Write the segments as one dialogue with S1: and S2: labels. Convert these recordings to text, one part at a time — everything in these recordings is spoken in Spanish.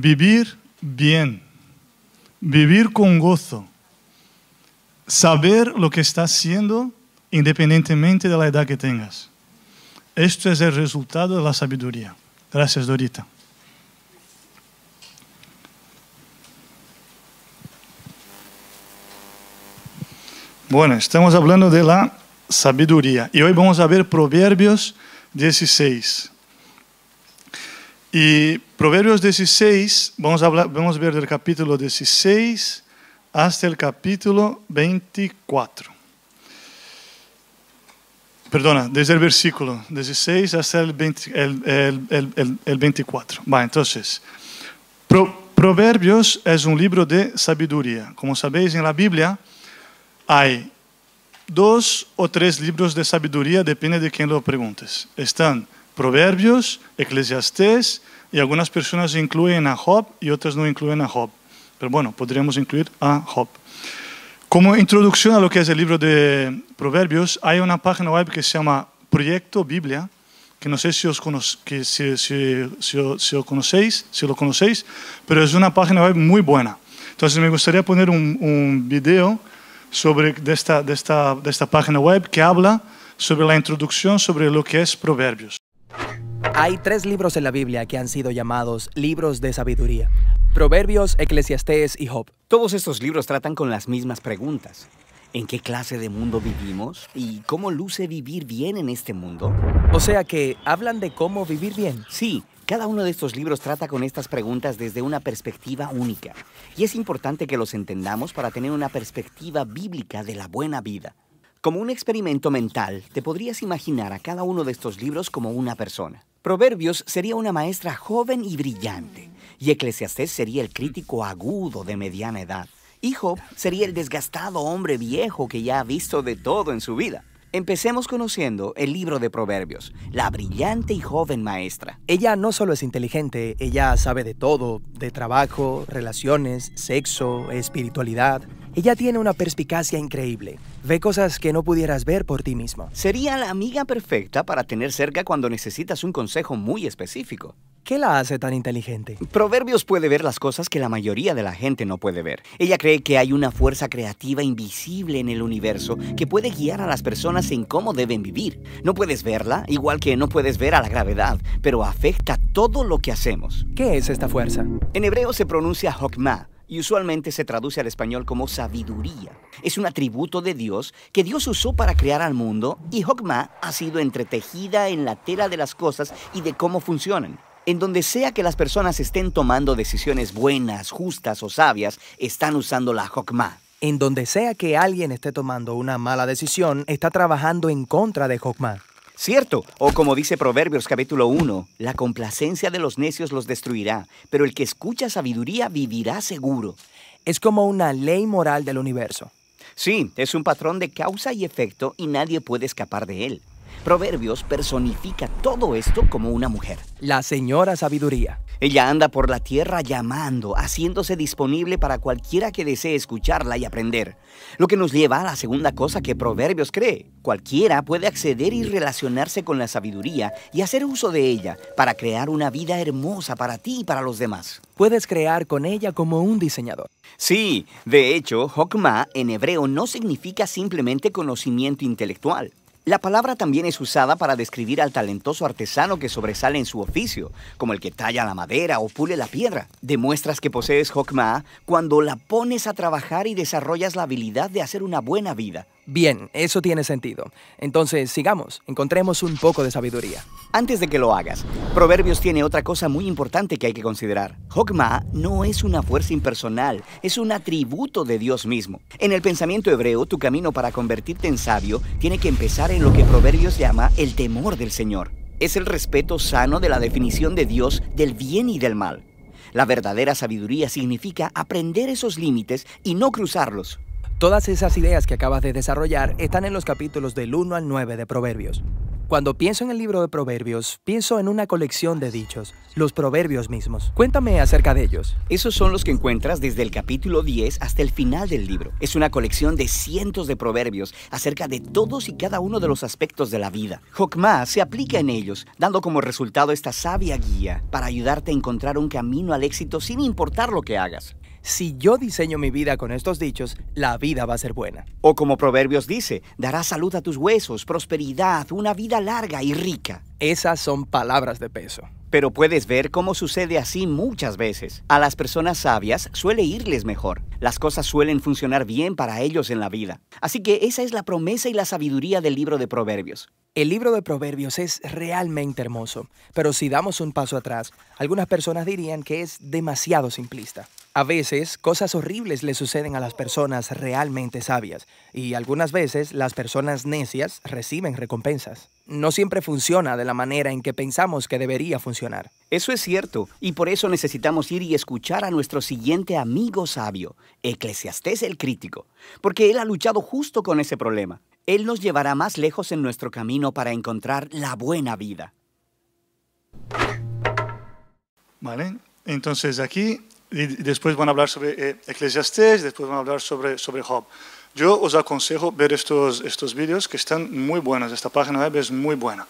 S1: vivir bien, vivir con gozo, saber lo que estás haciendo independientemente de la edad que tengas. Esto es el resultado de la sabiduría. Gracias, Dorita. Bueno, estamos hablando de la sabiduría y hoy vamos a ver Proverbios 16. Y Proverbios 16, vamos hablar, vamos ver del capítulo 16 hasta el capítulo 24. Perdona, desde el versículo 16 hasta el, 20, el, el, el, el 24. Va, entonces, Pro, Proverbios es un libro de sabiduría. Como sabéis, en la Biblia hay dos o tres libros de sabiduría, depende de quién lo preguntes. Están Proverbios, Eclesiastés, y algunas personas incluyen a Job y otras no incluyen a Job. Pero bueno, podríamos incluir a Job. Como introducción a lo que es el libro de Proverbios, hay una página web que se llama Proyecto Biblia, que no sé si os, que si, si, si, lo conocéis, si lo conocéis, pero es una página web muy buena. Entonces me gustaría poner un, un video sobre de esta, de, esta, de esta página web que habla sobre la introducción sobre lo que es Proverbios.
S2: Hay tres libros en la Biblia que han sido llamados libros de sabiduría. Proverbios, Eclesiastés y Job.
S3: Todos estos libros tratan con las mismas preguntas. ¿En qué clase de mundo vivimos? ¿Y cómo luce vivir bien en este mundo?
S2: O sea que hablan de cómo vivir bien.
S3: Sí, cada uno de estos libros trata con estas preguntas desde una perspectiva única. Y es importante que los entendamos para tener una perspectiva bíblica de la buena vida. Como un experimento mental, te podrías imaginar a cada uno de estos libros como una persona. Proverbios sería una maestra joven y brillante, y Eclesiastés sería el crítico agudo de mediana edad. Y Job sería el desgastado hombre viejo que ya ha visto de todo en su vida. Empecemos conociendo el libro de Proverbios, la brillante y joven maestra.
S2: Ella no solo es inteligente, ella sabe de todo, de trabajo, relaciones, sexo, espiritualidad. Ella tiene una perspicacia increíble. Ve cosas que no pudieras ver por ti mismo.
S3: Sería la amiga perfecta para tener cerca cuando necesitas un consejo muy específico.
S2: ¿Qué la hace tan inteligente?
S3: Proverbios puede ver las cosas que la mayoría de la gente no puede ver. Ella cree que hay una fuerza creativa invisible en el universo que puede guiar a las personas en cómo deben vivir. No puedes verla, igual que no puedes ver a la gravedad, pero afecta todo lo que hacemos.
S2: ¿Qué es esta fuerza?
S3: En hebreo se pronuncia Hokmah y usualmente se traduce al español como sabiduría. Es un atributo de Dios que Dios usó para crear al mundo y Hokmah ha sido entretejida en la tela de las cosas y de cómo funcionan. En donde sea que las personas estén tomando decisiones buenas, justas o sabias, están usando la Hokmah.
S2: En donde sea que alguien esté tomando una mala decisión, está trabajando en contra de Hokmah.
S3: Cierto, o como dice Proverbios capítulo 1, la complacencia de los necios los destruirá, pero el que escucha sabiduría vivirá seguro.
S2: Es como una ley moral del universo.
S3: Sí, es un patrón de causa y efecto y nadie puede escapar de él. Proverbios personifica todo esto como una mujer.
S2: La señora sabiduría.
S3: Ella anda por la tierra llamando, haciéndose disponible para cualquiera que desee escucharla y aprender. Lo que nos lleva a la segunda cosa que Proverbios cree. Cualquiera puede acceder y relacionarse con la sabiduría y hacer uso de ella para crear una vida hermosa para ti y para los demás.
S2: Puedes crear con ella como un diseñador.
S3: Sí, de hecho, Hokmah en hebreo no significa simplemente conocimiento intelectual. La palabra también es usada para describir al talentoso artesano que sobresale en su oficio, como el que talla la madera o pule la piedra. Demuestras que posees Hokmah cuando la pones a trabajar y desarrollas la habilidad de hacer una buena vida.
S2: Bien, eso tiene sentido. Entonces, sigamos, encontremos un poco de sabiduría.
S3: Antes de que lo hagas, Proverbios tiene otra cosa muy importante que hay que considerar. Hokmah no es una fuerza impersonal, es un atributo de Dios mismo. En el pensamiento hebreo, tu camino para convertirte en sabio tiene que empezar en lo que Proverbios llama el temor del Señor. Es el respeto sano de la definición de Dios del bien y del mal. La verdadera sabiduría significa aprender esos límites y no cruzarlos.
S2: Todas esas ideas que acabas de desarrollar están en los capítulos del 1 al 9 de Proverbios. Cuando pienso en el libro de Proverbios, pienso en una colección de dichos, los proverbios mismos. Cuéntame acerca de ellos.
S3: Esos son los que encuentras desde el capítulo 10 hasta el final del libro. Es una colección de cientos de proverbios acerca de todos y cada uno de los aspectos de la vida. Jokma se aplica en ellos, dando como resultado esta sabia guía para ayudarte a encontrar un camino al éxito sin importar lo que hagas.
S2: Si yo diseño mi vida con estos dichos, la vida va a ser buena.
S3: O como Proverbios dice, dará salud a tus huesos, prosperidad, una vida larga y rica.
S2: Esas son palabras de peso.
S3: Pero puedes ver cómo sucede así muchas veces. A las personas sabias suele irles mejor. Las cosas suelen funcionar bien para ellos en la vida. Así que esa es la promesa y la sabiduría del libro de Proverbios.
S2: El libro de Proverbios es realmente hermoso, pero si damos un paso atrás, algunas personas dirían que es demasiado simplista. A veces, cosas horribles le suceden a las personas realmente sabias, y algunas veces las personas necias reciben recompensas. No siempre funciona de la manera en que pensamos que debería funcionar.
S3: Eso es cierto, y por eso necesitamos ir y escuchar a nuestro siguiente amigo sabio, Eclesiastés el Crítico, porque él ha luchado justo con ese problema. Él nos llevará más lejos en nuestro camino para encontrar la buena vida.
S1: ¿Vale? Entonces aquí, y después van a hablar sobre eh, Eclesiastés, después van a hablar sobre, sobre Job. Yo os aconsejo ver estos, estos vídeos que están muy buenos, esta página web es muy buena.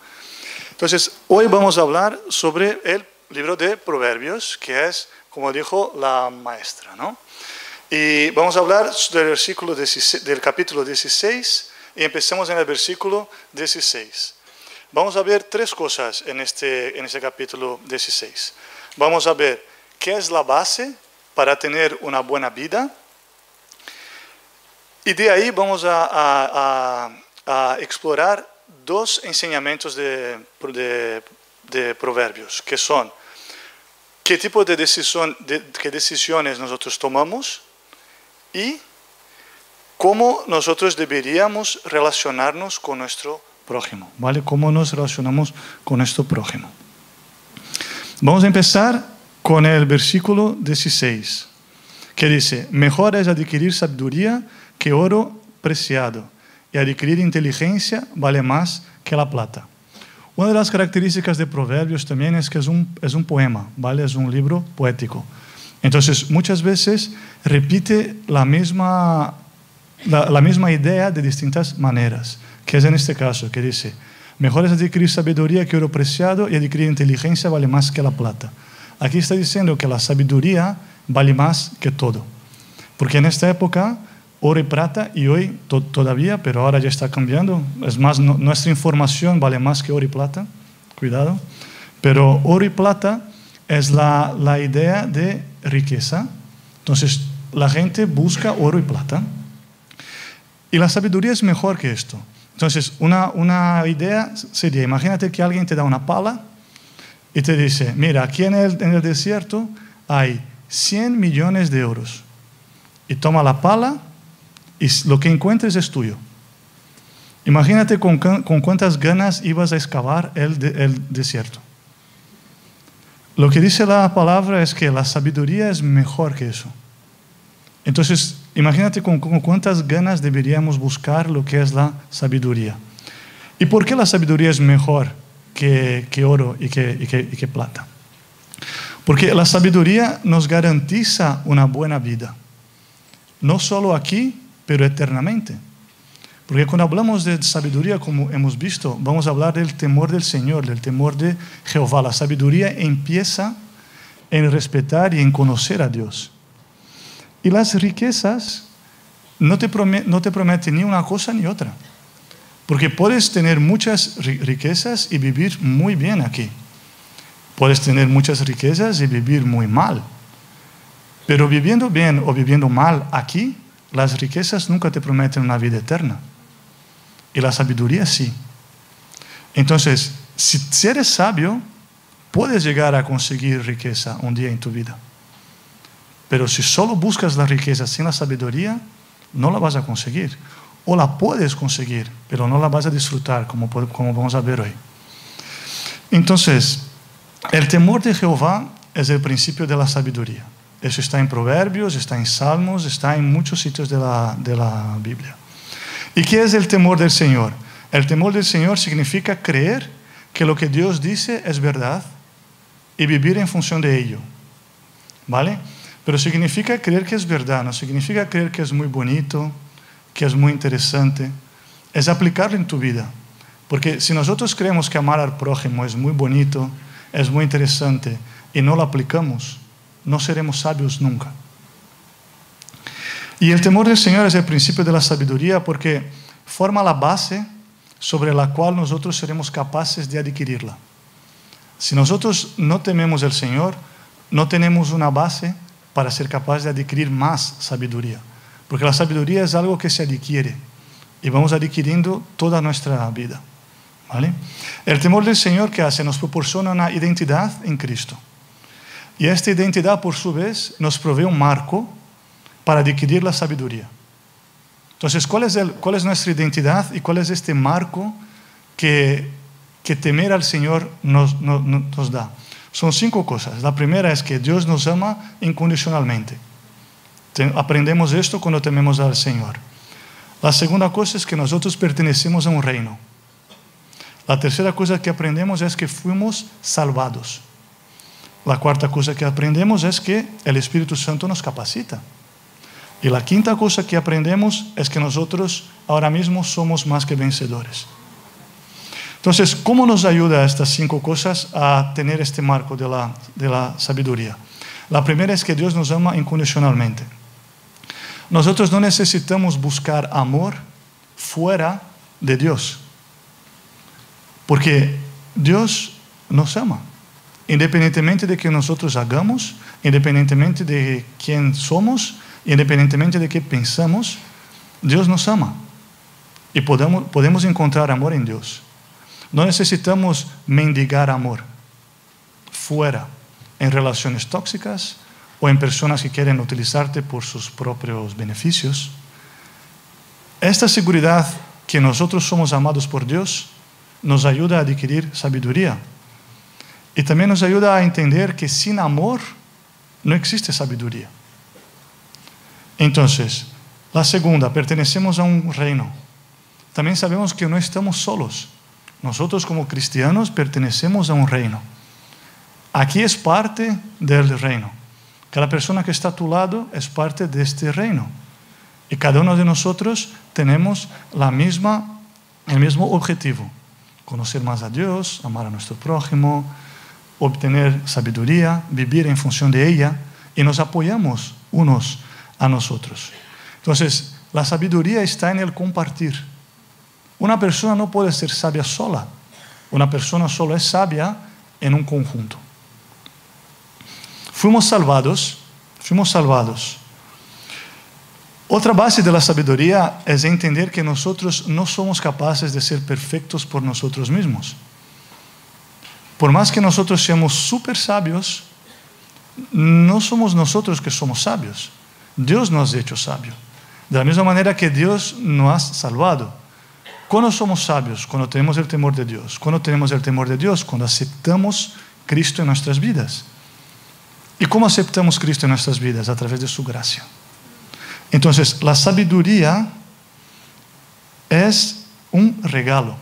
S1: Entonces, hoy vamos a hablar sobre el libro de Proverbios, que es, como dijo la maestra, ¿no? Y vamos a hablar del, versículo 16, del capítulo 16 y empecemos en el versículo 16. Vamos a ver tres cosas en este, en este capítulo 16. Vamos a ver qué es la base para tener una buena vida. Y de ahí vamos a, explorar dos enseñamientos de, de, proverbios, que son qué tipo de qué decisiones nosotros tomamos y cómo nosotros deberíamos relacionarnos con nuestro prójimo, ¿vale? Cómo nos relacionamos con nuestro prójimo. Vamos a empezar con el versículo 16, que dice, mejor es adquirir sabiduría que oro preciado, y adquirir inteligencia vale más que la plata. Una de las características de Proverbios también es que es un, es un poema, ¿vale? Es un libro poético. Entonces, muchas veces repite la misma la, la, misma idea de distintas maneras, que es en este caso, que dice, mejor es adquirir sabiduría que oro preciado y adquirir inteligencia vale más que la plata. Aquí está diciendo que la sabiduría vale más que todo, porque en esta época oro y plata, y hoy to todavía, pero ahora ya está cambiando, es más, nuestra información vale más que oro y plata, cuidado, pero oro y plata es la, la idea de riqueza, entonces la gente busca oro y plata, y la sabiduría es mejor que esto. Entonces, una, una idea sería, imagínate que alguien te da una pala y te dice, mira, aquí en el, desierto hay 100 millones de euros. Y toma la pala y lo que encuentres es tuyo. Imagínate con, con cuántas ganas ibas a excavar el, el desierto. Lo que dice la palabra es que la sabiduría es mejor que eso. Entonces, imagínate con, con, cuántas ganas deberíamos buscar lo que es la sabiduría. ¿Y por qué la sabiduría es mejor que, oro y que, plata? Porque la sabiduría nos garantiza una buena vida. No solo aquí, pero eternamente. Porque cuando hablamos de sabiduría, como hemos visto, vamos a hablar del temor del Señor, del temor de Jehová. La sabiduría empieza en respetar y en conocer a Dios. Y las riquezas no te, no te prometen ni una cosa ni otra. Porque puedes tener muchas riquezas y vivir muy bien aquí. Puedes tener muchas riquezas y vivir muy mal. Pero viviendo bien o viviendo mal aquí, las riquezas nunca te prometen una vida eterna. Y la sabiduría sí. Entonces, si, eres sabio, puedes llegar a conseguir riqueza un día en tu vida. Pero si solo buscas la riqueza sin la sabiduría, no la vas a conseguir. O la puedes conseguir, pero no la vas a disfrutar, como, como vamos a ver hoy. Entonces, el temor de Jehová es el principio de la sabiduría. Eso está en Proverbios, está en Salmos, está en muchos sitios de la, de la Biblia. ¿Y qué es el temor del Señor? El temor del Señor significa creer que lo que Dios dice es verdad y vivir en función de ello. ¿Vale? Pero significa creer que es verdad, no significa creer que es muy bonito, que es muy interesante. Es aplicarlo en tu vida. Porque si nosotros creemos que amar al prójimo es muy bonito, es muy interesante, y no lo aplicamos, no seremos sabios nunca. Y el temor del Señor es el principio de la sabiduría porque forma la base sobre la cual nosotros seremos capaces de adquirirla. Si nosotros no tememos el Señor, no tenemos una base para ser capaces de adquirir más sabiduría. Porque la sabiduría es algo que se adquiere y vamos adquiriendo toda nuestra vida. ¿vale? El temor del Señor que hace nos proporciona una identidad en Cristo. Y esta identidad, por su vez, nos provee un marco para adquirir la sabiduría. Entonces, ¿cuál es, el, cuál es nuestra identidad y cuál es este marco que, que temer al Señor nos, nos, nos da? Son cinco cosas. La primera es que Dios nos ama incondicionalmente. Aprendemos esto cuando tememos al Señor. La segunda cosa es que nosotros pertenecemos a un reino. La tercera cosa que aprendemos es que fuimos salvados. La cuarta cosa que aprendemos es que el Espíritu Santo nos capacita. Y la quinta cosa que aprendemos es que nosotros ahora mismo somos más que vencedores. Entonces, ¿cómo nos ayuda estas cinco cosas a tener este marco de la, de la sabiduría? La primera es que Dios nos ama incondicionalmente. Nosotros no necesitamos buscar amor fuera de Dios, porque Dios nos ama. Independientemente de que nosotros hagamos, independientemente de quién somos, independientemente de qué pensamos, Dios nos ama. Y podemos, podemos encontrar amor en Dios. No necesitamos mendigar amor fuera, en relaciones tóxicas o en personas que quieren utilizarte por sus propios beneficios. Esta seguridad que nosotros somos amados por Dios nos ayuda a adquirir sabiduría. Y también nos ayuda a entender que sin amor no existe sabiduría. Entonces, la segunda, pertenecemos a un reino. También sabemos que no estamos solos. Nosotros como cristianos pertenecemos a un reino. Aquí es parte del reino. Cada persona que está a tu lado es parte de este reino. Y cada uno de nosotros tenemos la misma, el mismo objetivo. Conocer más a Dios, amar a nuestro prójimo, obtener sabiduría, vivir en función de ella y nos apoyamos unos a nosotros. Entonces, la sabiduría está en el compartir. Una persona no puede ser sabia sola. Una persona solo es sabia en un conjunto. Fuimos salvados, fuimos salvados. Otra base de la sabiduría es entender que nosotros no somos capaces de ser perfectos por nosotros mismos. Por más que nosotros seamos súper sabios, no somos nosotros que somos sabios. Dios nos ha hecho sabio. De la misma manera que Dios nos ha salvado. Cuando somos sabios, cuando tenemos el temor de Dios, cuando tenemos el temor de Dios, cuando aceptamos Cristo en nuestras vidas. ¿Y cómo aceptamos Cristo en nuestras vidas? A través de su gracia. Entonces, la sabiduría es un regalo.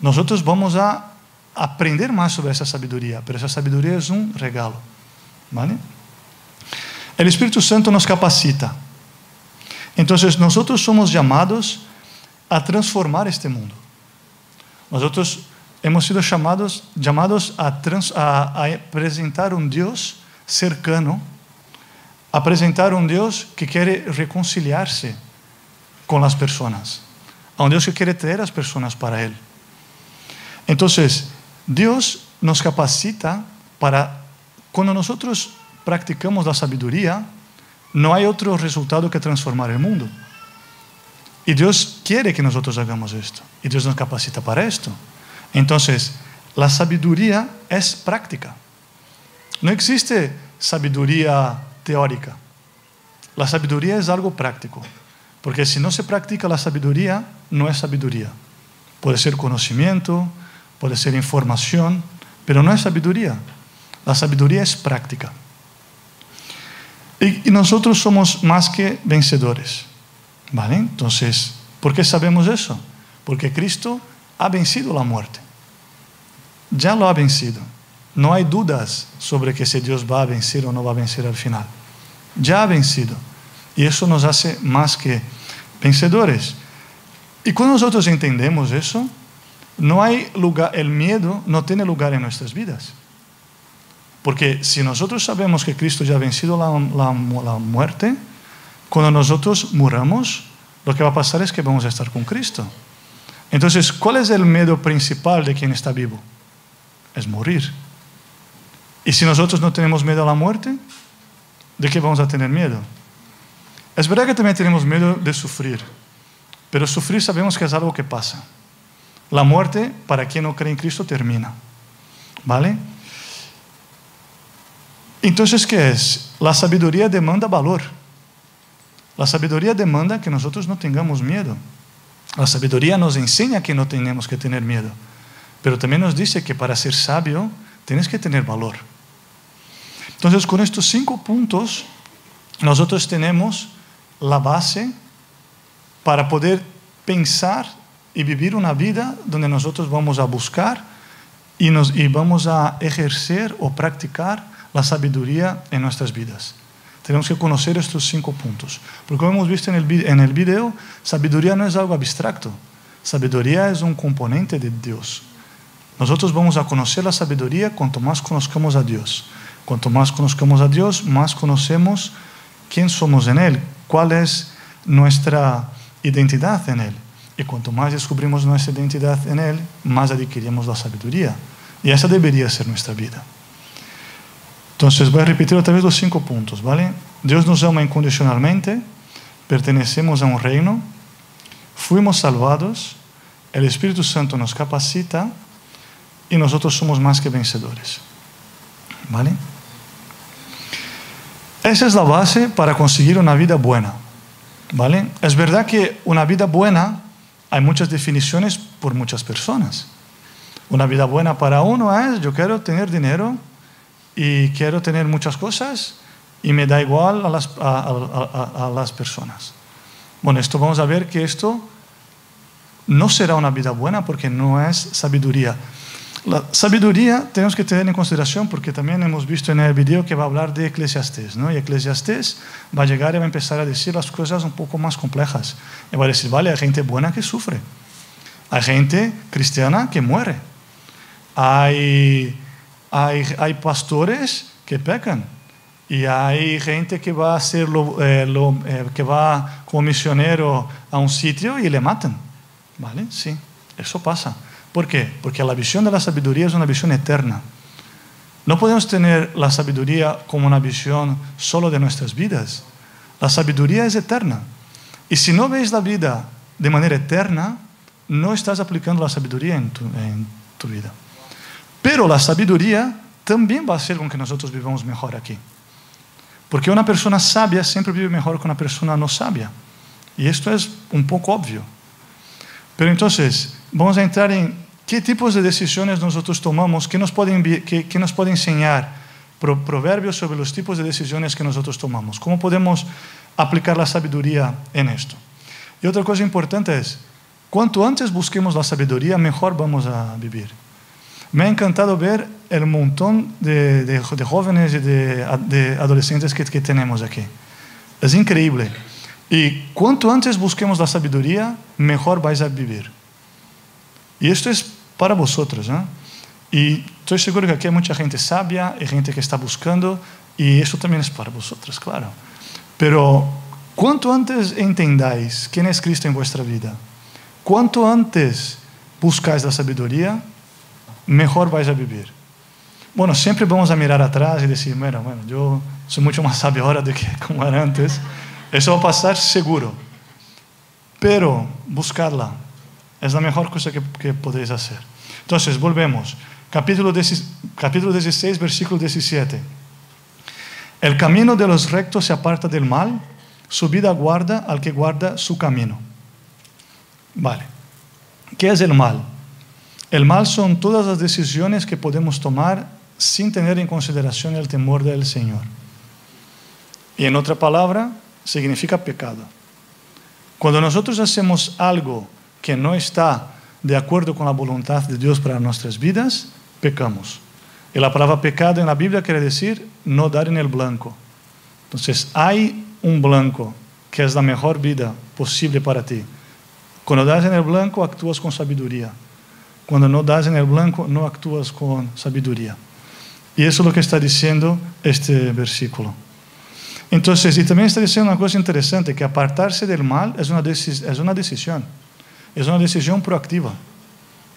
S1: Nosotros vamos a aprender más sobre esa sabiduría, pero esa sabiduría es un regalo. ¿Vale? El Espíritu Santo nos capacita. Entonces, nosotros somos llamados a transformar este mundo. Nosotros hemos sido llamados, llamados a, trans, a, a presentar un Dios cercano, a presentar un Dios que quiere reconciliarse con las personas, a un Dios que quiere traer a las personas para Él. Entonces, Dios nos capacita para, cuando nosotros practicamos la sabiduría, no hay otro resultado que transformar el mundo. Y Dios quiere que nosotros hagamos esto. Y Dios nos capacita para esto. Entonces, la sabiduría es práctica. No existe sabiduría teórica. La sabiduría es algo práctico. Porque si no se practica la sabiduría, no es sabiduría. Puede ser conocimiento, puede ser información, pero no es sabiduría. La sabiduría es práctica. Y, nosotros somos más que vencedores. ¿Vale? Entonces, ¿por qué sabemos eso? Porque Cristo ha vencido la muerte. Ya lo ha vencido. No hay dudas sobre que si Dios va a vencer o no va a vencer al final. Ya ha vencido. Y eso nos hace más que vencedores. Y cuando nosotros entendemos eso, no hay lugar, el miedo no tiene lugar en nuestras vidas. Porque si nosotros sabemos que Cristo ya ha vencido la, la, la muerte, cuando nosotros muramos, lo que va a pasar es que vamos a estar con Cristo. Entonces, ¿cuál es el miedo principal de quien está vivo? Es morir. Y si nosotros no tenemos miedo a la muerte, ¿de qué vamos a tener miedo? Es verdad que también tenemos miedo de sufrir, pero sufrir sabemos que es algo que pasa. La muerte, para quien no cree en Cristo, termina. ¿Vale? Entonces, ¿qué es? La sabiduría demanda valor. La sabiduría demanda que nosotros no tengamos miedo. La sabiduría nos enseña que no tenemos que tener miedo, pero también nos dice que para ser sabio tienes que tener valor. Entonces, con estos cinco puntos, nosotros tenemos la base para poder pensar y vivir una vida donde nosotros vamos a buscar y, nos, y vamos a ejercer o practicar la sabiduría en nuestras vidas. Tenemos que conocer estos cinco puntos. Porque como hemos visto en el, en video, sabiduría no es algo abstracto. Sabiduría es un componente de Dios. Nosotros vamos a conocer la sabiduría cuanto más conozcamos a Dios. Cuanto más conozcamos a Dios, más conocemos quién somos en Él, cuál es nuestra identidad en Él. Y cuanto más descubrimos nuestra identidad en Él, más adquirimos la sabiduría. Y esa debería ser nuestra vida. Entonces voy a repetir otra vez los cinco puntos, ¿vale? Dios nos ama incondicionalmente, pertenecemos a un reino, fuimos salvados, el Espíritu Santo nos capacita y nosotros somos más que vencedores. ¿Vale? Esa es la base para conseguir una vida buena. ¿Vale? Es verdad que una vida buena hay muchas definiciones por muchas personas. Una vida buena para uno es yo quiero tener dinero, y quiero tener muchas cosas y me da igual a las, a, a, las personas. Bueno, esto vamos a ver que esto no será una vida buena porque no es sabiduría. La sabiduría tenemos que tener en consideración porque también hemos visto en el video que va a hablar de Eclesiastés, ¿no? Y Eclesiastés va a llegar y va a empezar a decir las cosas un poco más complejas. Y va a decir, vale, hay gente buena que sufre, hay gente cristiana que muere, hay hay, pastores que pecan y hay gente que va a lo, eh, eh, que va como misionero a un sitio y le matan. ¿Vale? Sí, eso pasa. ¿Por qué? Porque la visión de la sabiduría es una visión eterna. No podemos tener la sabiduría como una visión solo de nuestras vidas. La sabiduría es eterna. Y si no ves la vida de manera eterna, no estás aplicando la sabiduría en tu vida. Pero la sabiduría también va a hacer con que nosotros vivamos mejor aquí. Porque una persona sabia siempre vive mejor que una persona no sabia. Y esto es un poco obvio. Pero entonces, vamos a entrar en qué tipos de decisiones nosotros tomamos, qué nos puede, qué, qué nos puede enseñar proverbios sobre los tipos de decisiones que nosotros tomamos. ¿Cómo podemos aplicar la sabiduría en esto? Y otra cosa importante es, cuanto antes busquemos la sabiduría, mejor vamos a vivir. Me ha encantado ver el montón de, jóvenes y de, adolescentes que, que, tenemos aquí. Es increíble. Y cuanto antes busquemos la sabiduría, mejor vais a vivir. Y esto es para vosotros. ¿eh? Y estoy seguro que aquí hay mucha gente sabia y gente que está buscando, y esto también es para vosotros, claro. Pero cuanto antes entendáis quién es Cristo en vuestra vida, cuanto antes buscáis la sabiduría, mejor vais a vivir. Bueno, siempre vamos a mirar atrás y decir, bueno, bueno, yo soy mucho más sabio ahora de que como era antes. Eso va a pasar seguro. Pero buscarla es la mejor cosa que, que podéis hacer. Entonces, volvemos. Capítulo, 10, capítulo 16, versículo 17. El camino de los rectos se aparta del mal, su vida guarda al que guarda su camino. Vale. ¿Qué es el mal? El mal son todas las decisiones que podemos tomar sin tener en consideración el temor del Señor. Y en otra palabra, significa pecado. Cuando nosotros hacemos algo que no está de acuerdo con la voluntad de Dios para nuestras vidas, pecamos. Y la palabra pecado en la Biblia quiere decir no dar en el blanco. Entonces, hay un blanco que es la mejor vida posible para ti. Cuando das en el blanco, actúas con sabiduría. Cuando no das en el blanco, no actúas con sabiduría. Y eso es lo que está diciendo este versículo. Entonces, y también está diciendo una cosa interesante, que apartarse del mal es una, es una decisión, es una decisión proactiva.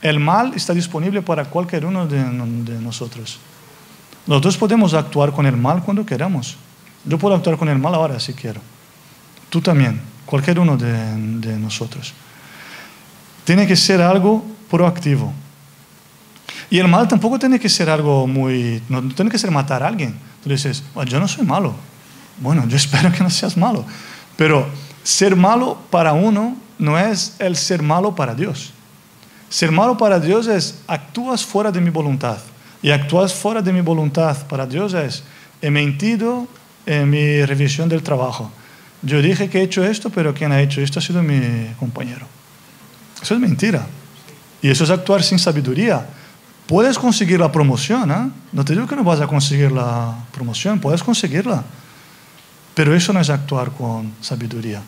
S1: El mal está disponible para cualquier uno de, de nosotros. Nosotros podemos actuar con el mal cuando queramos. Yo puedo actuar con el mal ahora si quiero. Tú también, cualquier uno de, de nosotros. Tiene que ser algo proactivo. Y el mal tampoco tiene que ser algo muy... No tiene que ser matar a alguien. Tú dices, yo no soy malo. Bueno, yo espero que no seas malo. Pero ser malo para uno no es el ser malo para Dios. Ser malo para Dios es actúas fuera de mi voluntad. Y actúas fuera de mi voluntad para Dios es he mentido en mi revisión del trabajo. Yo dije que he hecho esto, pero quien ha hecho esto ha sido mi compañero. Eso es mentira. Y eso es actuar sin sabiduría. Puedes conseguir la promoción, ¿eh? no te digo que no vas a conseguir la promoción, puedes conseguirla. Pero eso no es actuar con sabiduría.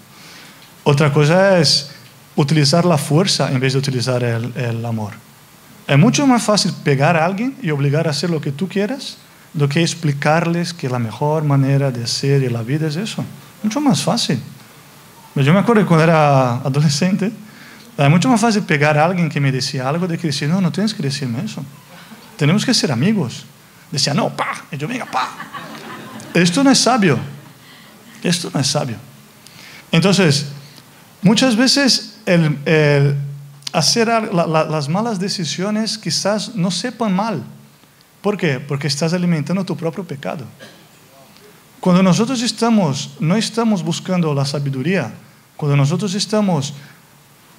S1: Otra cosa es utilizar la fuerza en vez de utilizar el, amor. Es mucho más fácil pegar a alguien y obligar a hacer lo que tú quieras do que explicarles que la mejor manera de hacer en la vida es eso. Mucho más fácil. Yo me acuerdo cuando era adolescente, era mucho más fácil pegar a alguien que me decía algo de que decir, no, no tienes que decirme eso. Tenemos que ser amigos. Decía, no, pa. Y yo, venga, pa. Esto no es sabio. Esto no es sabio. Entonces, muchas veces el, el hacer la, la, las malas decisiones quizás no sepan mal. ¿Por qué? Porque estás alimentando tu propio pecado. Cuando nosotros estamos, no estamos buscando la sabiduría, cuando nosotros estamos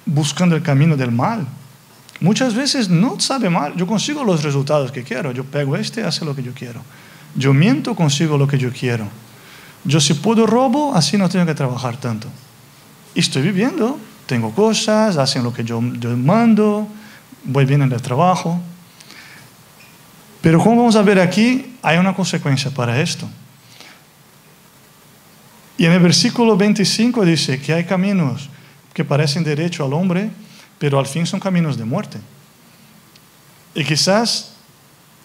S1: buscando el camino del mal. Muchas veces no sabe mal, yo consigo los resultados que quiero, yo pego este hace lo que yo quiero. Yo miento, consigo lo que yo quiero. Yo si puedo robo, así no tengo que trabajar tanto. Y estoy viviendo, tengo cosas, hacen lo que yo, yo mando, voy bien en el trabajo. Pero como vamos a ver aquí, hay una consecuencia para esto. Y en el versículo 25 dice que hay caminos que parecen derecho al hombre, pero al fin son caminos de muerte. Y quizás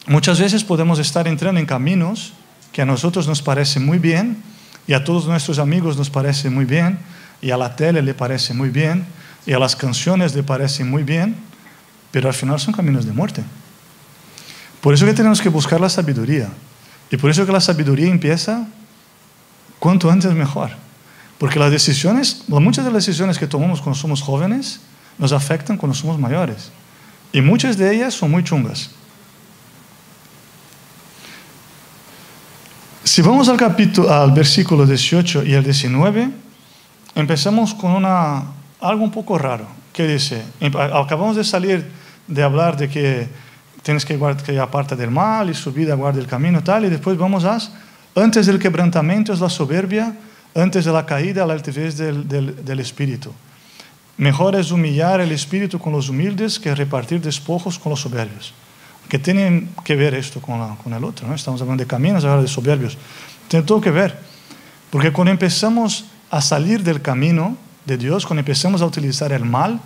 S1: muchas veces podemos estar entrando en caminos que a nosotros nos parecen muy bien y a todos nuestros amigos nos parece muy bien y a la tele le parece muy bien y a las canciones le parecen muy bien, pero al final son caminos de muerte. Por eso que tenemos que buscar la sabiduría. Y por eso que la sabiduría empieza cuanto antes mejor. Porque las decisiones, muchas de las decisiones que tomamos cuando somos jóvenes nos afectan cuando somos mayores. Y muchas de ellas son muy chungas. Si vamos al capítulo, al versículo 18 y el 19, empezamos con una, algo un poco raro, que dice, acabamos de salir de hablar de que tienes que, guardar, que aparta del mal y su vida guarda el camino tal, y después vamos a, antes del quebrantamiento es la soberbia, antes de la caída, la altivez del, del, del espíritu. Mejor es humillar el espíritu con los humildes que repartir despojos con los soberbios. Que tienen que ver esto con, la, con el otro. ¿no? Estamos hablando de caminos, ahora de soberbios. Tiene todo que ver. Porque cuando empezamos a salir del camino de Dios, cuando empezamos a utilizar el mal,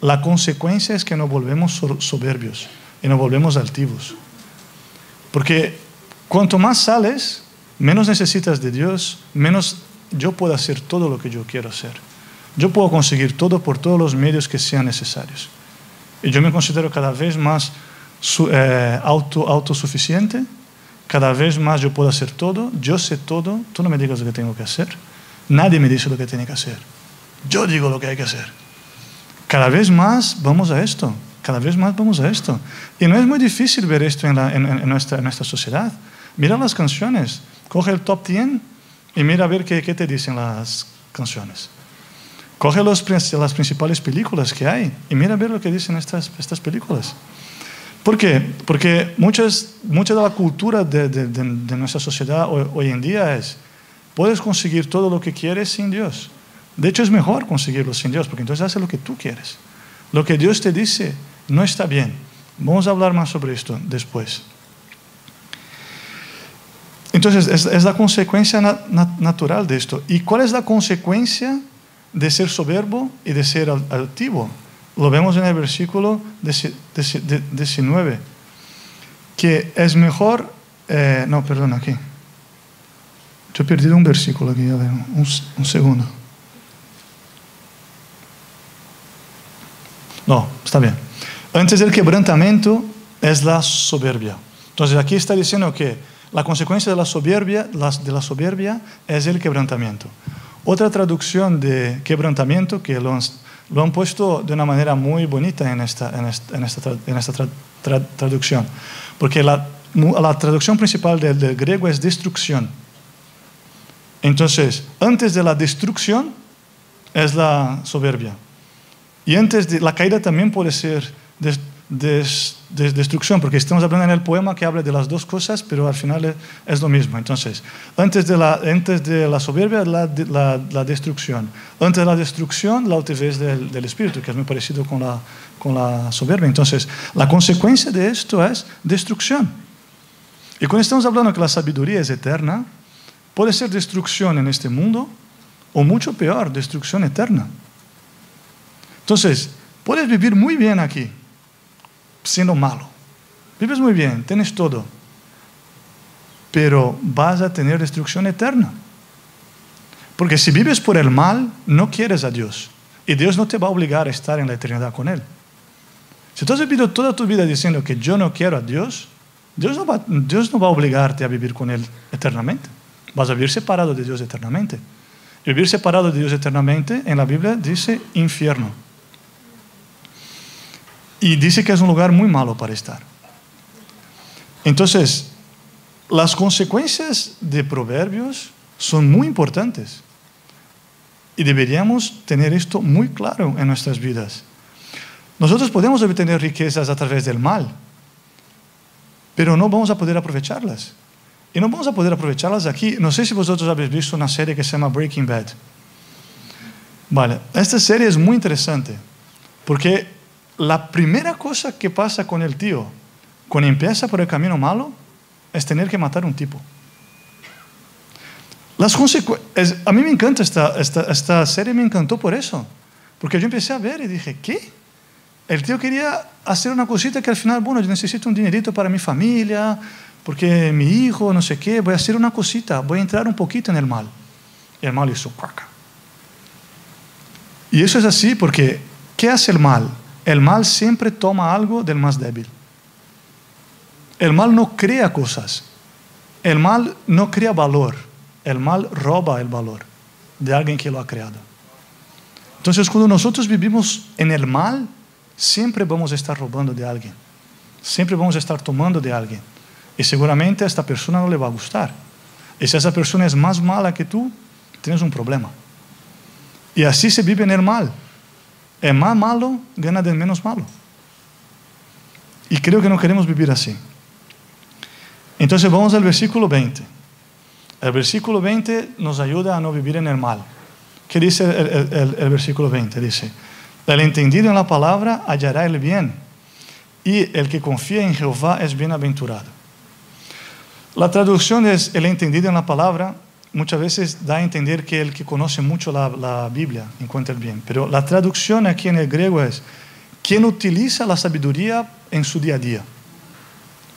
S1: la consecuencia es que nos volvemos soberbios y nos volvemos altivos. Porque cuanto más sales, menos necesitas de Dios, menos yo puedo hacer todo lo que yo quiero hacer. Yo puedo conseguir todo por todos los medios que sean necesarios. Y yo me considero cada vez más eh, auto, autosuficiente, cada vez más yo puedo hacer todo, yo sé todo, tú no me digas lo que tengo que hacer, nadie me dice lo que tiene que hacer, yo digo lo que hay que hacer. Cada vez más vamos a esto, cada vez más vamos a esto. Y no es muy difícil ver esto en, la, en, en, nuestra, en nuestra sociedad. Mira las canciones, coge el top 10 y mira a ver qué, qué te dicen las canciones. Coge los, las principales películas que hay y mira a ver lo que dicen estas, estas películas. ¿Por qué? Porque muchas, mucha de la cultura de, de, de, de nuestra sociedad hoy, hoy, en día es, puedes conseguir todo lo que quieres sin Dios. De hecho, es mejor conseguirlo sin Dios, porque entonces haces lo que tú quieres. Lo que Dios te dice no está bien. Vamos a hablar más sobre esto después. Entonces, es, la consecuencia natural de esto. ¿Y cuál es la consecuencia de ser soberbo y de ser altivo? Lo vemos en el versículo 19, que es mejor, eh, no, perdón, aquí. Yo he perdido un versículo aquí, un, un segundo. No, está bien. Antes del quebrantamiento es la soberbia. Entonces aquí está diciendo que la consecuencia de la soberbia, es el quebrantamiento. Otra traducción de quebrantamiento que lo han, puesto de una manera muy bonita en esta, traducción, porque la, traducción principal del, griego es destrucción. Entonces, antes de la destrucción es la soberbia. Y antes de la caída también puede ser de, destrucción, porque estamos hablando en el poema que habla de las dos cosas, pero al final es, lo mismo. Entonces, antes de la, antes de la soberbia, la, destrucción. Antes de la destrucción, la altivez del, del, espíritu, que es muy parecido con la, con la soberbia. Entonces, la consecuencia de esto es destrucción. Y cuando estamos hablando que la sabiduría es eterna, puede ser destrucción en este mundo, o mucho peor, destrucción eterna. Entonces, puedes vivir muy bien aquí, siendo malo. Vives muy bien, tienes todo, pero vas a tener destrucción eterna. Porque si vives por el mal, no quieres a Dios. Y Dios no te va a obligar a estar en la eternidad con Él. Si tú has vivido toda tu vida diciendo que yo no quiero a Dios, Dios no va, Dios no va a obligarte a vivir con Él eternamente. Vas a vivir separado de Dios eternamente. vivir separado de Dios eternamente en la Biblia dice infierno. Y dice que es un lugar muy malo para estar. Entonces, las consecuencias de proverbios son muy importantes. Y deberíamos tener esto muy claro en nuestras vidas. Nosotros podemos obtener riquezas a través del mal, pero no vamos a poder aprovecharlas. Y no vamos a poder aprovecharlas aquí. No sé si vosotros habéis visto una serie que se llama Breaking Bad. Vale, esta serie es muy interesante porque la primera cosa que pasa con el tío cuando empieza por el camino malo es tener que matar un tipo. Las a mí me encanta esta, esta, esta, serie, me encantó por eso. Porque yo empecé a ver y dije, ¿qué? El tío quería hacer una cosita que al final, bueno, yo necesito un dinerito para mi familia, porque mi hijo, no sé qué, voy a hacer una cosita, voy a entrar un poquito en el mal. Y el mal hizo cuaca. Y eso es así porque, ¿qué hace el mal? El mal siempre toma algo del más débil. El mal no crea cosas. El mal no crea valor. El mal roba el valor de alguien que lo ha creado. Entonces, cuando nosotros vivimos en el mal, siempre vamos a estar robando de alguien. Siempre vamos a estar tomando de alguien. Y seguramente a esta persona no le va a gustar. Y si esa persona es más mala que tú, tienes un problema. Y así se vive en el mal. El más malo gana del menos malo. Y creo que no queremos vivir así. Entonces vamos al versículo 20. El versículo 20 nos ayuda a no vivir en el mal. ¿Qué dice el, el versículo 20? Dice, el entendido en la palabra hallará el bien, y el que confía en Jehová es bienaventurado. La traducción es el entendido en la palabra muchas veces da a entender que el que conoce mucho la, Biblia encuentra el bien. Pero la traducción aquí en el griego es quien utiliza la sabiduría en su día a día.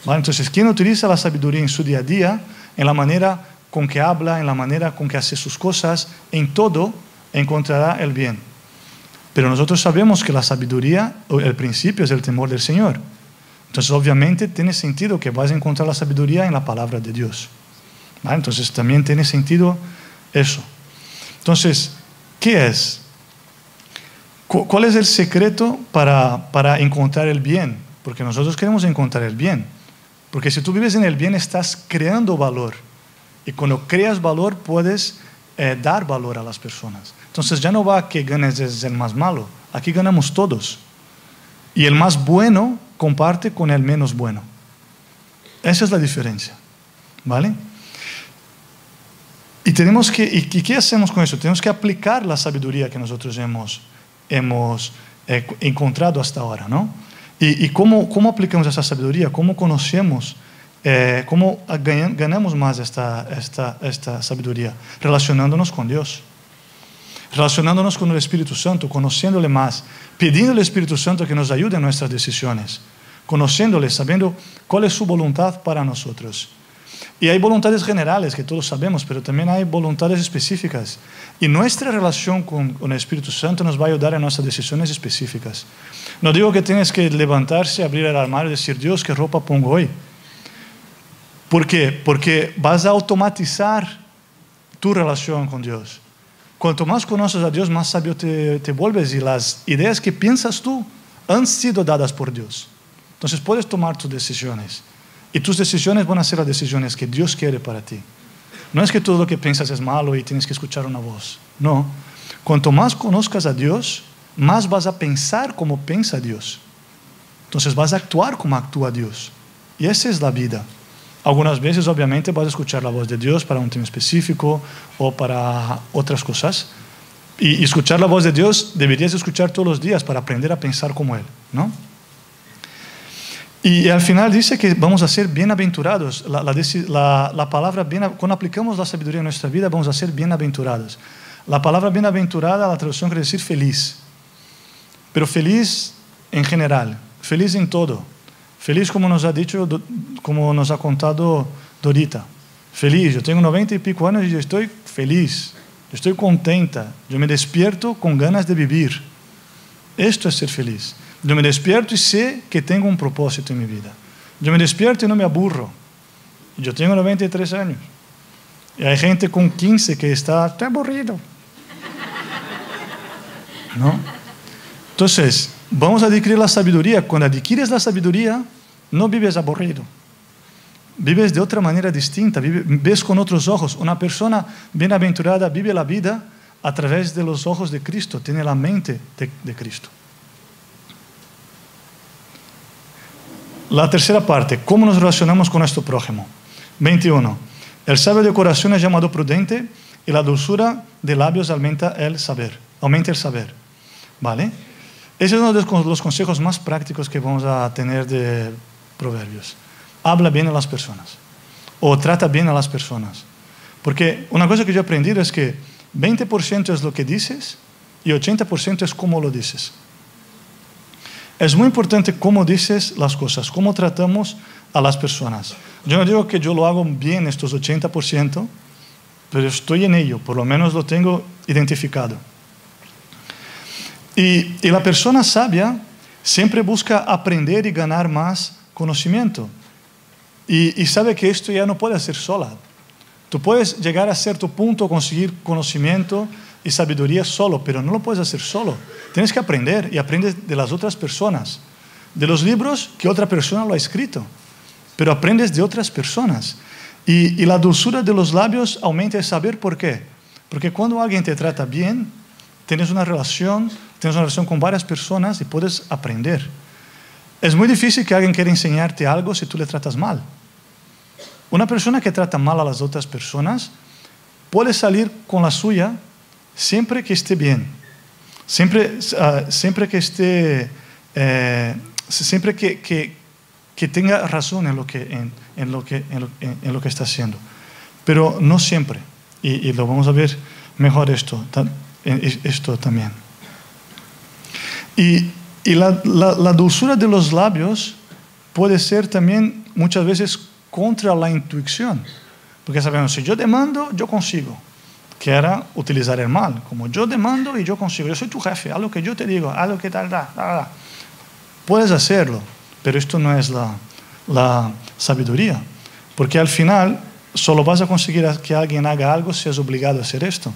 S1: Entonces, quien utiliza la sabiduría en su día a día, en la manera con que habla, en la manera con que hace sus cosas, en todo encontrará el bien. Pero nosotros sabemos que la sabiduría, el principio es el temor del Señor. Entonces, obviamente, tiene sentido que vas a encontrar la sabiduría en la palabra de Dios. Entonces también tiene sentido eso. Entonces, ¿qué es? ¿Cuál es el secreto para, para encontrar el bien? Porque nosotros queremos encontrar el bien. Porque si tú vives en el bien, estás creando valor. Y cuando creas valor, puedes eh, dar valor a las personas. Entonces ya no va a que ganes es el más malo. Aquí ganamos todos. Y el más bueno comparte con el menos bueno. Esa es la diferencia. ¿Vale? Tenemos que, ¿y qué hacemos con eso? Tenemos que aplicar la sabiduría que nosotros hemos, hemos eh, encontrado hasta ahora, ¿no? Y, y cómo, cómo, aplicamos esa sabiduría, cómo conocemos, eh, cómo ganamos más esta, esta, esta sabiduría, relacionándonos con Dios, relacionándonos con el Espíritu Santo, conociéndole más, pidiendo al Espíritu Santo que nos ayude en nuestras decisiones, conociéndole, sabiendo cuál es su voluntad para nosotros. Y hay voluntades generales que todos sabemos, pero también hay voluntades específicas. Y nuestra relación con, con, el Espíritu Santo nos va a ayudar en nuestras decisiones específicas. No digo que tienes que levantarse, abrir el armario y decir, Dios, ¿qué ropa pongo hoy? ¿Por qué? Porque vas a automatizar tu relación con Dios. Cuanto más conoces a Dios, más sabio te, te vuelves y las ideas que piensas tú han sido dadas por Dios. Entonces puedes tomar tus decisiones. Y tus decisiones van a ser las decisiones que Dios quiere para ti. No es que todo lo que piensas es malo y tienes que escuchar una voz. No. Cuanto más conozcas a Dios, más vas a pensar como piensa Dios. Entonces vas a actuar como actúa Dios. Y esa es la vida. Algunas veces, obviamente, vas a escuchar la voz de Dios para un tema específico o para otras cosas. Y escuchar la voz de Dios deberías escuchar todos los días para aprender a pensar como Él, ¿no? Y al final dice que vamos a ser bienaventurados. La, la, la, la palabra, bien, cuando aplicamos la sabiduría en nuestra vida, vamos a ser bienaventurados. La palabra bienaventurada, la traducción quiere decir feliz. Pero feliz en general, feliz en todo. Feliz como nos ha dicho, como nos ha contado Dorita. Feliz, yo tengo 90 y pico años y yo estoy feliz. Yo estoy contenta. Yo me despierto con ganas de vivir. Esto es ser feliz. Yo me despierto y sé que tengo un propósito en mi vida. Yo me despierto y no me aburro. Yo tengo 93 años. Y hay gente con 15 que está, aburrido. ¿No? Entonces, vamos a adquirir la sabiduría. Cuando adquieres la sabiduría, no vives aburrido. Vives de otra manera distinta, ves con otros ojos. Una persona bienaventurada vive la vida a través de los ojos de Cristo, tiene la mente de Cristo. La tercera parte, ¿cómo nos relacionamos con nuestro prójimo? 21. El sabio de corazón es llamado prudente y la dulzura de labios aumenta el saber. Aumenta el saber. ¿Vale? Ese es uno de los consejos más prácticos que vamos a tener de Proverbios. Habla bien a las personas. O trata bien a las personas. Porque una cosa que yo he aprendido es que 20% es lo que dices y 80% es cómo lo dices. Es muy importante cómo dices las cosas, cómo tratamos a las personas. Yo no digo que yo lo hago bien estos 80%, pero estoy en ello, por lo menos lo tengo identificado. Y, y, la persona sabia siempre busca aprender y ganar más conocimiento. Y, y, sabe que esto ya no puede ser sola. Tú puedes llegar a cierto punto, conseguir conocimiento y sabiduría solo, pero no lo puedes hacer solo. Tienes que aprender y aprendes de las otras personas, de los libros que otra persona lo ha escrito, pero aprendes de otras personas. Y, la dulzura de los labios aumenta el saber por qué. Porque cuando alguien te trata bien, tienes una relación, tienes una relación con varias personas y puedes aprender. Es muy difícil que alguien quiera enseñarte algo si tú le tratas mal. Una persona que trata mal a las otras personas puede salir con la suya siempre que esté bien Siempre, uh, siempre que esté, eh, siempre que, que, tenga razón en lo que, en, lo que, en, lo, que está haciendo. Pero no siempre. Y, lo vamos a ver mejor esto, esto también. Y, y la, la, la dulzura de los labios puede ser también muchas veces contra la intuición. Porque sabemos, si yo demando, yo consigo que era utilizar el mal, como yo demando y yo consigo, yo soy tu jefe, haz lo que yo te digo, haz lo que tal, tal, tal. Puedes hacerlo, pero esto no es la, la sabiduría, porque al final solo vas a conseguir que alguien haga algo si es obligado a hacer esto.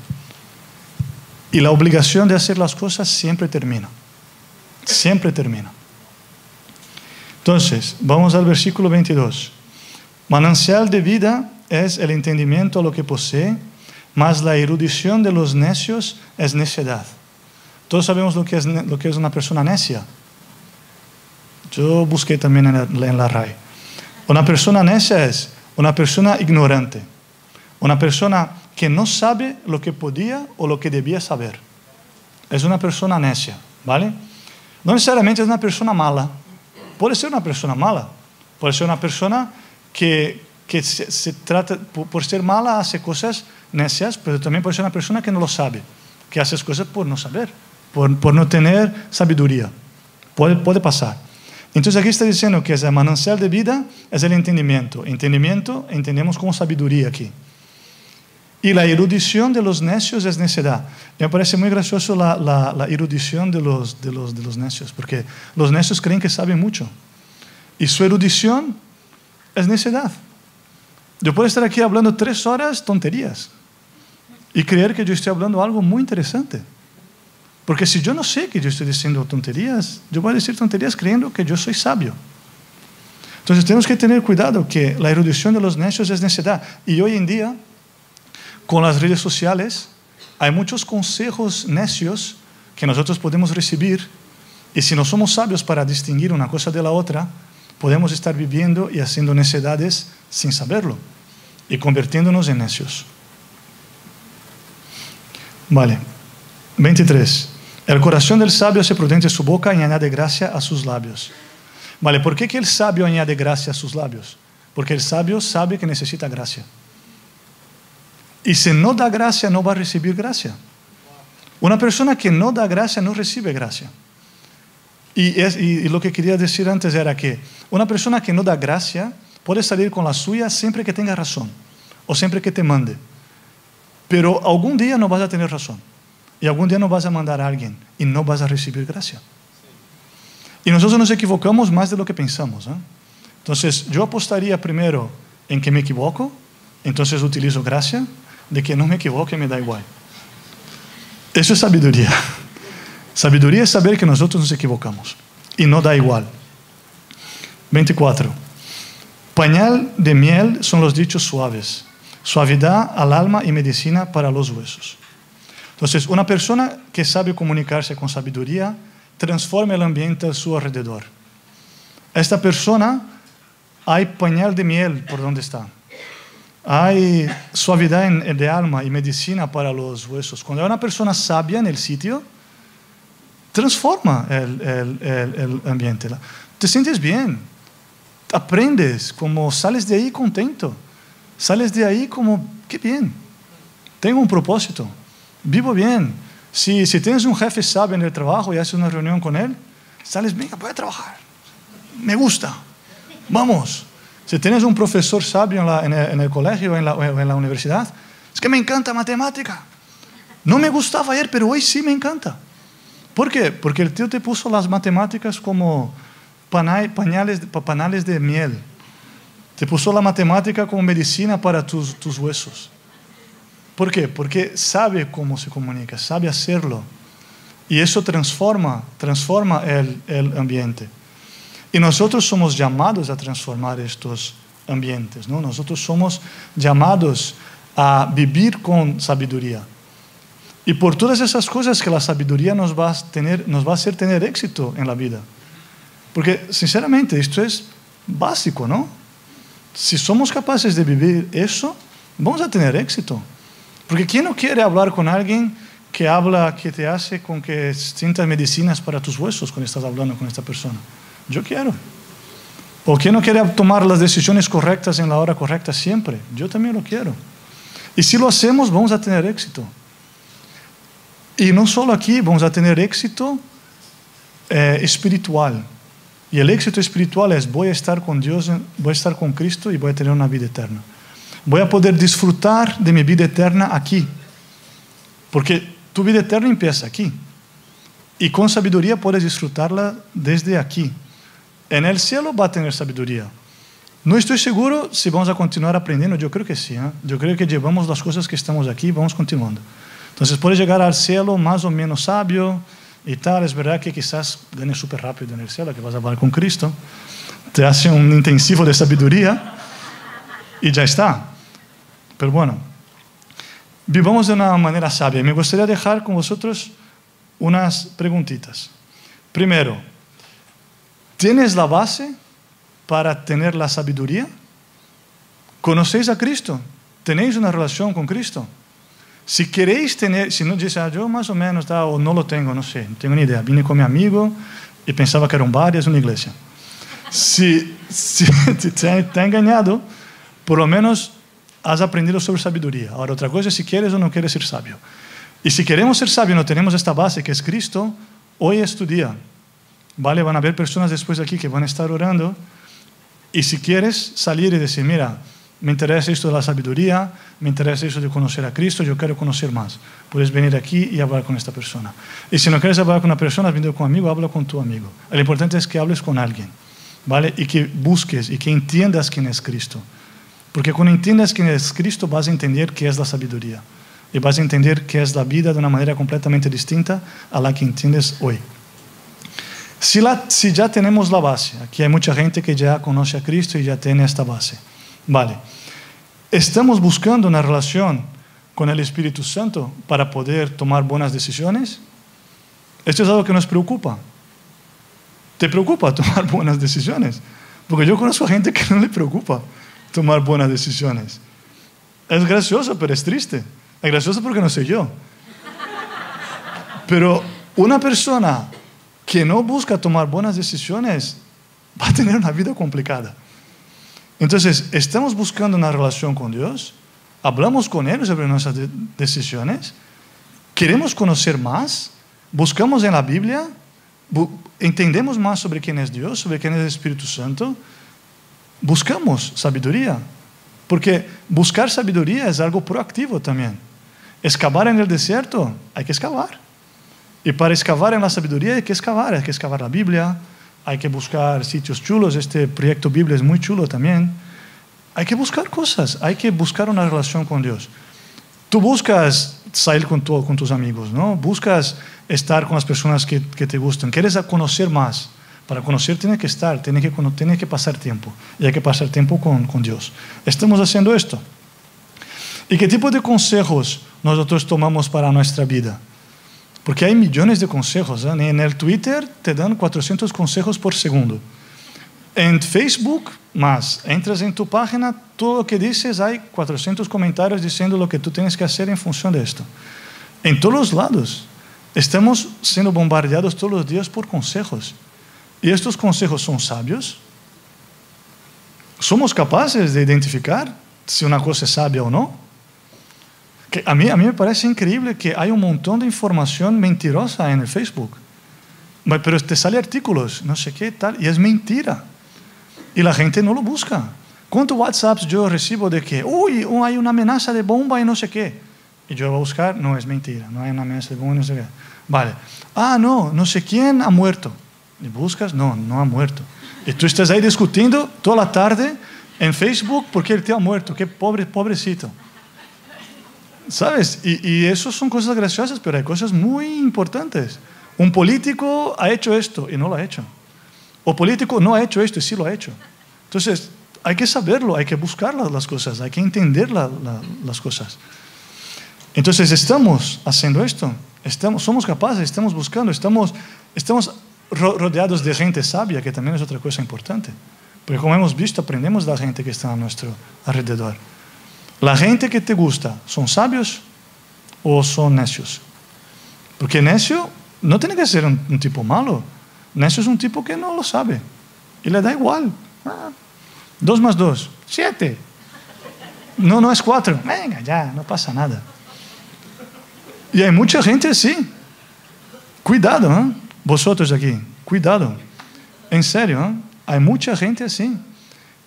S1: Y la obligación de hacer las cosas siempre termina, siempre termina. Entonces, vamos al versículo 22. Manancial de vida es el entendimiento a lo que posee mas la erudición de los necios es necedad. Todos sabemos lo que es, lo que es una persona necia. Yo busqué también en la, en RAI. Una persona necia es una persona ignorante, una persona que no sabe lo que podía o lo que debía saber. Es una persona necia, ¿vale? Não necessariamente é uma pessoa mala. Pode ser uma pessoa mala. Pode ser uma pessoa que, que se, trata, por, por, ser mala, hace coisas necias, mas também pode ser uma pessoa que não lo sabe, que hace as coisas por não saber, por, ter sabedoria. Pode, pode passar. Então aqui está dizendo que é manancial de vida é o entendimento. Entendimento entendemos como sabedoria aqui. Y la erudición de los necios es necedad. Me parece muy gracioso la, erudición de los, de, los, de los necios, porque los necios creen que saben mucho. Y su erudición es necedad. Yo puedo estar aquí hablando tres horas tonterías y creer que yo estoy hablando algo muy interesante. Porque si yo no sé que yo estoy diciendo tonterías, yo voy a decir tonterías creyendo que yo soy sabio. Entonces tenemos que tener cuidado que la erudición de los necios es necedad. Y hoy en día con las redes sociales hay muchos consejos necios que nosotros podemos recibir y si no somos sabios para distinguir una cosa de la otra, podemos estar viviendo y haciendo necedades sin saberlo y convirtiéndonos en necios. Vale. 23. El corazón del sabio hace prudente su boca y añade gracia a sus labios. Vale, ¿por qué que el sabio añade gracia a sus labios? Porque el sabio sabe que necesita gracia. Y si no da gracia, no va a recibir gracia. Una persona que no da gracia no recibe gracia. Y, y, lo que quería decir antes era que una persona que no da gracia puede salir con la suya siempre que tenga razón o siempre que te mande. Pero algún día no vas a tener razón. Y algún día no vas a mandar a alguien y no vas a recibir gracia. Y nosotros nos equivocamos más de lo que pensamos. ¿eh? Entonces, yo apostaría primero en que me equivoco, entonces utilizo gracia, de que no me equivoque me da igual. Eso es sabiduría. Sabiduría es saber que nosotros nos equivocamos y no da igual. 24. Pañal de miel son los dichos suaves, suavidad al alma y medicina para los huesos. Entonces, una persona que sabe comunicarse con sabiduría transforma el ambiente a su alrededor. Esta persona hay pañal de miel por donde está. Hay suavidad de alma y medicina para los huesos. Cuando hay una persona sabia en el sitio, transforma el, el, el, el ambiente. Te sientes bien, aprendes, como sales de ahí contento, sales de ahí como, qué bien, tengo un propósito, vivo bien. Si, si tienes un jefe sabio en el trabajo y haces una reunión con él, sales, venga, voy a trabajar, me gusta, vamos. Si tienes un profesor sabio en, la, en, el, colegio o en, en la, universidad, es que me encanta matemática. No me gustaba ayer, pero hoy sí me encanta. ¿Por qué? Porque el tío te puso las matemáticas como pañales, panales de miel. Te puso la matemática como medicina para tus, tus huesos. ¿Por qué? Porque sabe cómo se comunica, sabe hacerlo. Y eso transforma, transforma el, el ambiente. Y nosotros somos llamados a transformar estos ambientes, ¿no? Nosotros somos llamados a vivir con sabiduría. Y por todas esas cosas que la sabiduría nos va a, tener, nos va a hacer tener éxito en la vida. Porque, sinceramente, esto es básico, ¿no? Si somos capaces de vivir eso, vamos a tener éxito. Porque ¿quién no quiere hablar con alguien que habla, que te hace con que sientas medicinas para tus huesos cuando estás hablando con esta persona? Yo quiero. ¿O quién no quiere tomar las decisiones correctas en la hora correcta siempre? Yo también lo quiero. Y si lo hacemos, vamos a tener éxito. Y no solo aquí, vamos a tener éxito eh, espiritual. Y el éxito espiritual es voy a estar con Dios, voy a estar con Cristo y voy a tener una vida eterna. Voy a poder disfrutar de mi vida eterna aquí. Porque tu vida eterna empieza aquí. Y con sabiduría puedes disfrutarla desde aquí. En el cielo va a tener sabiduría. No estoy seguro si vamos a continuar aprendiendo, yo creo que sí. ¿eh? Yo creo que llevamos las cosas que estamos aquí, vamos continuando. Entonces puedes llegar al cielo más o menos sabio y tal. Es verdad que quizás ganes súper rápido en el cielo, que vas a hablar con Cristo. Te hace un intensivo de sabiduría y ya está. Pero bueno, vivamos de una manera sabia. Me gustaría dejar con vosotros unas preguntitas. Primero, ¿Tienes la base para tener la sabiduría? ¿Conocéis a Cristo? ¿Tenéis una relación con Cristo? Si queréis tener, si no dices, ah, yo más o menos, o no lo tengo, no sé, no tengo ni idea. Vine con mi amigo, y pensaba que era un bar y es una iglesia. Si, te, te engañado, por lo menos has aprendido sobre sabiduría. Ahora, otra cosa es si quieres o no quieres ser sabio. Y si queremos ser sabios, no tenemos esta base que es Cristo, hoy es tu día. ¿Vale? Van a haber personas después de aquí que a estar orando. Y si quieres salir y decir, mira, me interesa esto de la sabiduría, me interesa eso de conocer a Cristo, yo quiero conocer más. Puedes venir aquí y hablar con esta persona. Y si no quieres hablar con una persona, has venido con un amigo, habla con tu amigo. Lo importante es que hables con alguien, ¿vale? Y que busques y que entiendas quién es Cristo. Porque cuando entiendas quién es Cristo, vas a entender qué es la sabiduría. Y vas a entender qué es la vida de una manera completamente distinta a la que entiendes hoy. Si, la, si ya tenemos la base, aquí hay mucha gente que ya conoce a Cristo y ya tiene esta base. Vale. ¿Estamos buscando una relación con el Espíritu Santo para poder tomar buenas decisiones? Esto es algo que nos preocupa. ¿Te preocupa tomar buenas decisiones? Porque yo conozco a gente que no le preocupa tomar buenas decisiones. Es gracioso, pero es triste. Es gracioso porque no soy yo. Pero una persona que no busca tomar buenas decisiones va a tener una vida complicada. Entonces, ¿estamos buscando una relación con Dios? ¿Hablamos con Él sobre nuestras decisiones? ¿Queremos conocer más? ¿Buscamos en la? ¿Entendemos más sobre quién es Dios, sobre quién es el Espíritu Santo? Buscamos sabiduría. Porque buscar sabiduría es algo proactivo también. Excavar en el desierto, hay que excavar. Y para excavar en la sabiduría hay que excavar, hay que excavar la Biblia, hay que buscar sitios chulos, este proyecto Biblia es muy chulo también. Hay que buscar cosas, hay que buscar una relación con Dios. Tú buscas salir con, tu, con tus amigos, ¿no? Buscas estar con las personas que, te gustan, quieres conocer más. Para conocer tiene que estar, tiene que, tiene que pasar tiempo. Y hay que pasar tiempo con Dios. Estamos haciendo esto. ¿Y qué tipo de consejos nosotros tomamos para nuestra vida? Porque hay millones de consejos. ¿eh? En el Twitter te dan 400 consejos por segundo. En Facebook, más. Entras en tu página, todo lo que dices, hay 400 comentarios diciendo lo que tú tienes que hacer en función de esto. En todos los lados. Estamos siendo bombardeados todos los días por consejos. ¿Y estos consejos son sabios? ¿Somos capaces de identificar si una cosa es sabia o no? A, mí, a mí me parece increíble que hay un montón de información mentirosa en el Facebook. Pero te sale artículos, no sé qué, tal, y es mentira. Y la gente no lo busca. ¿Cuántos WhatsApps yo recibo de que, uy, hay una amenaza de bomba y no sé qué? Y yo voy a buscar, no es mentira, no hay una amenaza de bomba y no sé qué. Vale. Ah, no, no sé quién ha muerto. ¿Y buscas? No, no ha muerto. Y tú estás ahí discutiendo toda la tarde en Facebook porque él te ha muerto. Qué pobre, pobrecito. ¿Sabes? Y, y eso son cosas graciosas, pero hay cosas muy importantes. Un político ha hecho esto y no lo ha hecho. O político no ha hecho esto y sí lo ha hecho. Entonces, hay que saberlo, hay que buscar las cosas, hay que entender las cosas. Entonces, estamos haciendo esto, estamos, somos capaces, estamos buscando, estamos, estamos rodeados de gente sabia, que también es otra cosa importante. Porque como hemos visto, aprendemos de la gente que está a nuestro alrededor. La gente que te gusta, ¿son sabios o son necios? Porque necio no tiene que ser un, tipo malo. Necio es un tipo que no lo sabe. Y le da igual. Ah, dos más dos, siete. No, no es cuatro. Venga, ya, no pasa nada. Y hay mucha gente así. Cuidado, ¿eh? Vosotros aquí, cuidado. En serio, ¿eh? hay mucha gente así.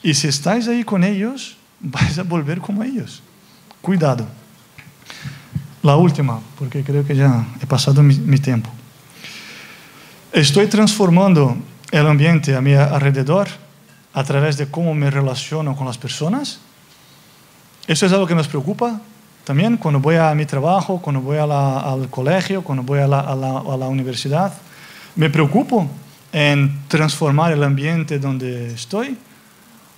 S1: Y si estáis ahí con ellos, vais a volver como ellos. Cuidado. La última, porque creo que ya he pasado mi, tiempo. Estoy transformando el ambiente a mi alrededor a través de cómo me relaciono con las personas. Eso es algo que nos preocupa también cuando voy a mi trabajo, cuando voy al colegio, cuando voy a la universidad me preocupo en transformar el ambiente donde estoy.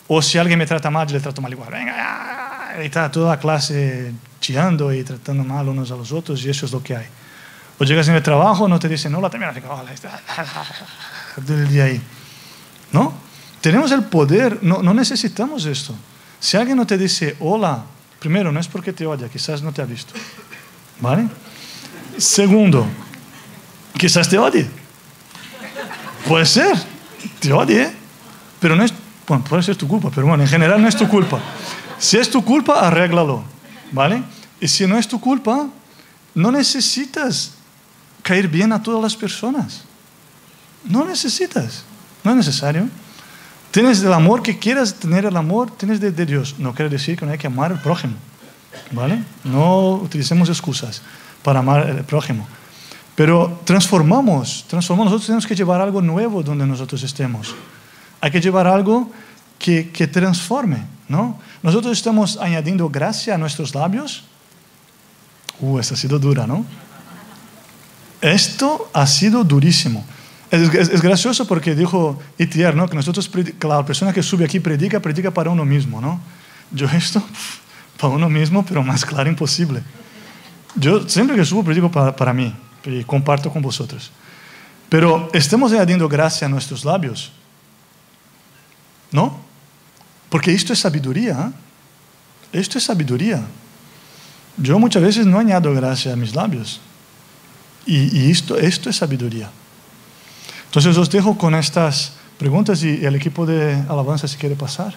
S1: O si alguien me trata mal, le trato mal igual. Venga, y está toda la clase chillando y tratando mal unos a los otros, y eso es lo que hay. O llegas en el trabajo, no te dicen hola, también, hola, todo el día ahí. ¿No? Tenemos el poder, no, no necesitamos esto. Si alguien no te dice hola, primero, no es porque te odia, quizás no te ha visto. ¿Vale? Segundo, quizás te odie. puede ser, te odie, pero no es, bueno, puede ser tu culpa, pero bueno, en general no es tu culpa. Si es tu culpa, arréglalo, ¿vale? Y si no es tu culpa, no necesitas caer bien a todas las personas. No necesitas, no es necesario. Tienes el amor que quieras tener el amor, tienes de, Dios. No quiere decir que no hay que amar al prójimo, ¿vale? No utilicemos excusas para amar al prójimo. Pero transformamos, transformamos. Nosotros tenemos que llevar algo nuevo donde nosotros estemos. Hay que llevar algo que, que transforme, ¿no? Nosotros estamos añadiendo gracia a nuestros labios. Uh, esta ha sido dura, ¿no? Esto ha sido durísimo. Es, es, es gracioso porque dijo Itier, ¿no? Que nosotros, la persona que sube aquí predica, predica para uno mismo, ¿no? Yo esto, para uno mismo, pero más claro imposible. Yo siempre que subo predico para, para mí y comparto con vosotros. Pero estamos añadiendo gracia a nuestros labios, ¿no? Porque esto es sabiduría. ¿eh? Esto es sabiduría. Yo muchas veces no añado gracia a mis labios. Y, esto, esto es sabiduría. Entonces os dejo con estas preguntas y el equipo de alabanza si quiere pasar,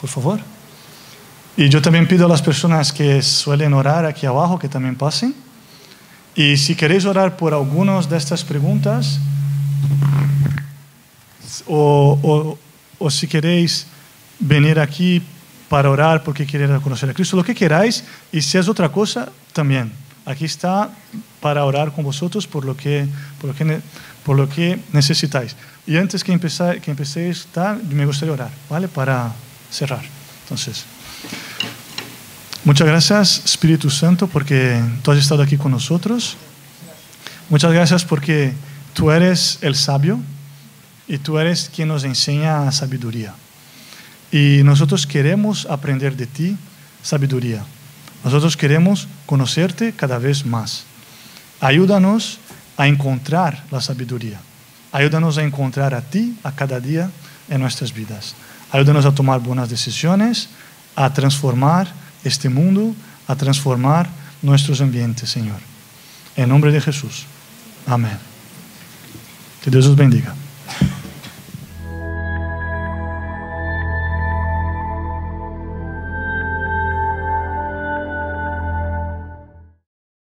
S1: por favor. Y yo también pido a las personas que suelen orar aquí abajo que también pasen. Y si queréis orar por algunas de estas preguntas, o, o si queréis venir aquí para orar porque queréis conocer a Cristo, lo que queráis, y si es otra cosa, también. Aquí está para orar con vosotros por lo que, por lo que, por lo que necesitáis. Y antes que, empezar, que empecéis, me gustaría orar, ¿vale? Para cerrar. Entonces. Muchas gracias, Espíritu Santo, porque tú has estado aquí con nosotros. Muchas gracias porque tú eres el sabio y tú eres quien nos enseña sabiduría. Y nosotros queremos aprender de ti sabiduría. Nosotros queremos conocerte cada vez más. Ayúdanos a encontrar la sabiduría. Ayúdanos a encontrar a ti a cada día en nuestras vidas. Ayúdanos a tomar buenas decisiones, a transformar este mundo, a transformar nuestros ambientes, Señor. En nombre de Jesús. Amén. Que Dios os bendiga.